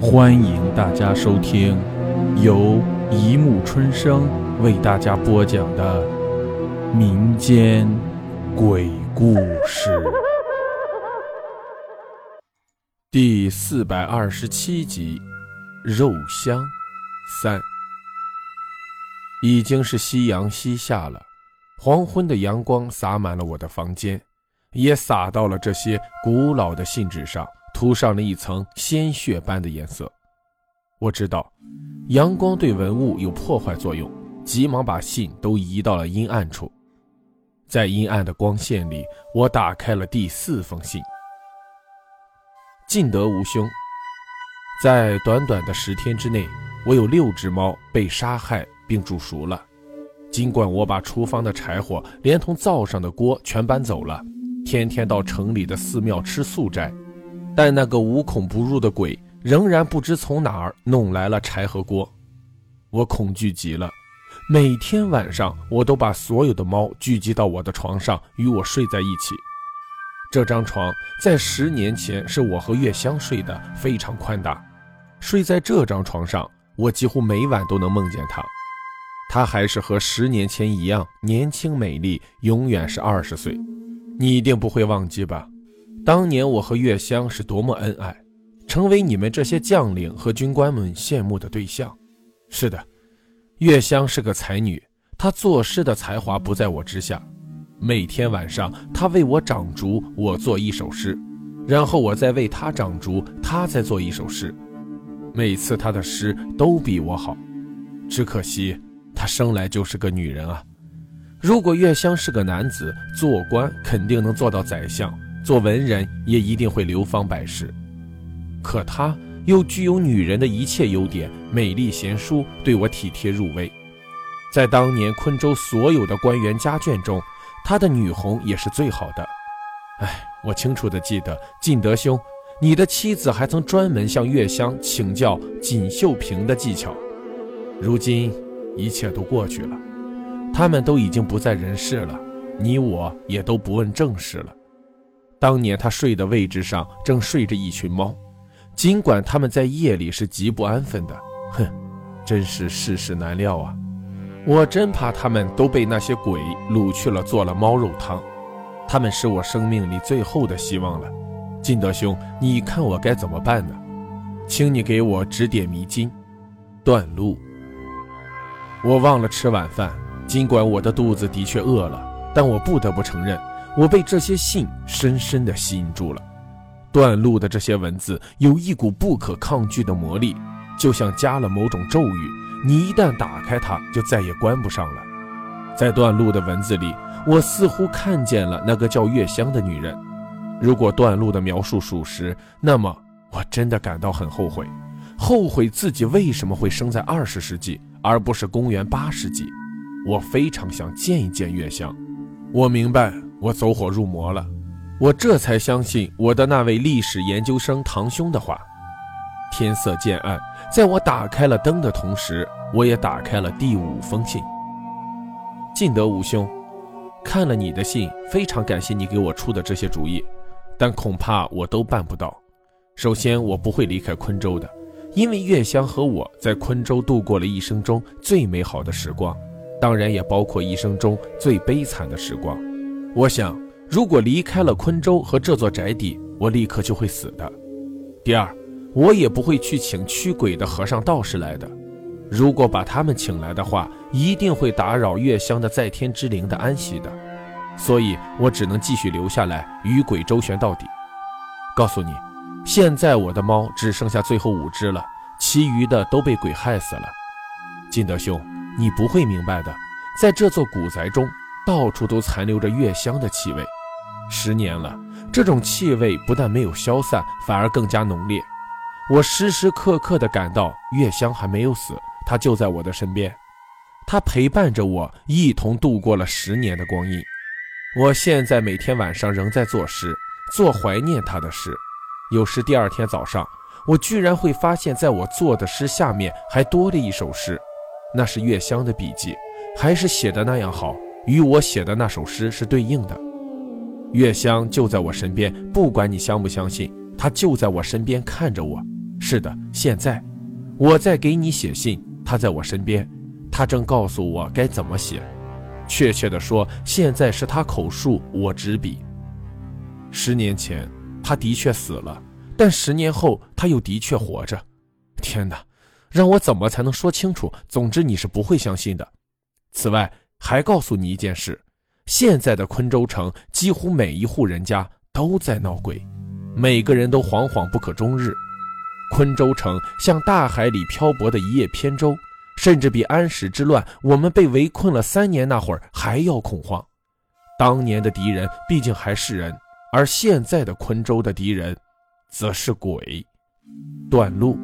欢迎大家收听由一木春生为大家播讲的民间鬼故事第四百二十七集《肉香三》。已经是夕阳西下了，黄昏的阳光洒满了我的房间，也洒到了这些古老的信纸上。涂上了一层鲜血般的颜色。我知道，阳光对文物有破坏作用，急忙把信都移到了阴暗处。在阴暗的光线里，我打开了第四封信。尽得无凶。在短短的十天之内，我有六只猫被杀害并煮熟了。尽管我把厨房的柴火连同灶上的锅全搬走了，天天到城里的寺庙吃素斋。但那个无孔不入的鬼仍然不知从哪儿弄来了柴和锅，我恐惧极了。每天晚上，我都把所有的猫聚集到我的床上，与我睡在一起。这张床在十年前是我和月香睡的，非常宽大。睡在这张床上，我几乎每晚都能梦见她。她还是和十年前一样年轻美丽，永远是二十岁。你一定不会忘记吧？当年我和月香是多么恩爱，成为你们这些将领和军官们羡慕的对象。是的，月香是个才女，她作诗的才华不在我之下。每天晚上，她为我掌烛，我做一首诗，然后我再为她掌烛，她再做一首诗。每次她的诗都比我好，只可惜她生来就是个女人啊。如果月香是个男子，做官肯定能做到宰相。做文人也一定会流芳百世，可她又具有女人的一切优点，美丽贤淑，对我体贴入微。在当年昆州所有的官员家眷中，她的女红也是最好的。哎，我清楚的记得，晋德兄，你的妻子还曾专门向月香请教锦绣屏的技巧。如今一切都过去了，他们都已经不在人世了，你我也都不问正事了。当年他睡的位置上正睡着一群猫，尽管他们在夜里是极不安分的。哼，真是世事难料啊！我真怕他们都被那些鬼掳去了，做了猫肉汤。他们是我生命里最后的希望了。金德兄，你看我该怎么办呢？请你给我指点迷津。断路。我忘了吃晚饭，尽管我的肚子的确饿了，但我不得不承认。我被这些信深深地吸引住了，段路的这些文字有一股不可抗拒的魔力，就像加了某种咒语，你一旦打开它，就再也关不上了。在段路的文字里，我似乎看见了那个叫月香的女人。如果段路的描述属实，那么我真的感到很后悔，后悔自己为什么会生在二十世纪，而不是公元八世纪。我非常想见一见月香。我明白。我走火入魔了，我这才相信我的那位历史研究生堂兄的话。天色渐暗，在我打开了灯的同时，我也打开了第五封信。晋德武兄，看了你的信，非常感谢你给我出的这些主意，但恐怕我都办不到。首先，我不会离开昆州的，因为月香和我在昆州度过了一生中最美好的时光，当然也包括一生中最悲惨的时光。我想，如果离开了昆州和这座宅邸，我立刻就会死的。第二，我也不会去请驱鬼的和尚道士来的。如果把他们请来的话，一定会打扰月香的在天之灵的安息的。所以我只能继续留下来与鬼周旋到底。告诉你，现在我的猫只剩下最后五只了，其余的都被鬼害死了。金德兄，你不会明白的，在这座古宅中。到处都残留着月香的气味，十年了，这种气味不但没有消散，反而更加浓烈。我时时刻刻地感到月香还没有死，她就在我的身边，她陪伴着我，一同度过了十年的光阴。我现在每天晚上仍在作诗，做怀念她的诗。有时第二天早上，我居然会发现，在我做的诗下面还多了一首诗，那是月香的笔记，还是写的那样好。与我写的那首诗是对应的，月香就在我身边，不管你相不相信，她就在我身边看着我。是的，现在我在给你写信，他在我身边，他正告诉我该怎么写。确切的说，现在是他口述，我执笔。十年前，他的确死了，但十年后他又的确活着。天哪，让我怎么才能说清楚？总之，你是不会相信的。此外，还告诉你一件事：现在的昆州城几乎每一户人家都在闹鬼，每个人都惶惶不可终日。昆州城像大海里漂泊的一叶扁舟，甚至比安史之乱我们被围困了三年那会儿还要恐慌。当年的敌人毕竟还是人，而现在的昆州的敌人，则是鬼。段路，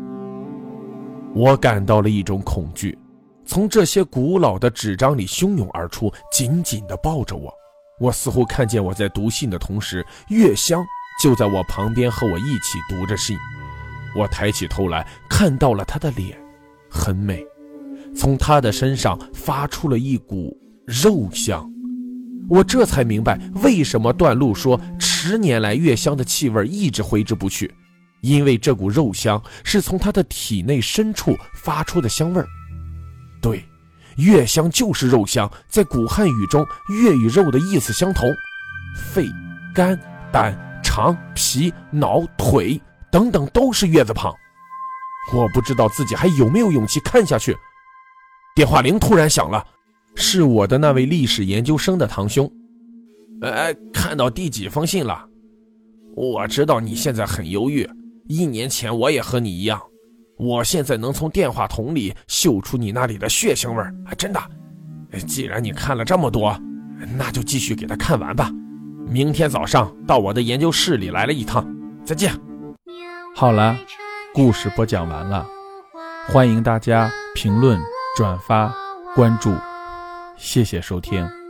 我感到了一种恐惧。从这些古老的纸张里汹涌而出，紧紧地抱着我。我似乎看见我在读信的同时，月香就在我旁边和我一起读着信。我抬起头来看到了她的脸，很美，从她的身上发出了一股肉香。我这才明白为什么段路说十年来月香的气味一直挥之不去，因为这股肉香是从她的体内深处发出的香味儿。对，月香就是肉香，在古汉语中，月与肉的意思相同。肺、肝、胆、肠、脾、脑、腿等等都是月字旁。我不知道自己还有没有勇气看下去。电话铃突然响了，是我的那位历史研究生的堂兄。哎，看到第几封信了？我知道你现在很犹豫。一年前我也和你一样。我现在能从电话筒里嗅出你那里的血腥味儿，真的。既然你看了这么多，那就继续给他看完吧。明天早上到我的研究室里来了一趟。再见。好了，故事播讲完了，欢迎大家评论、转发、关注，谢谢收听。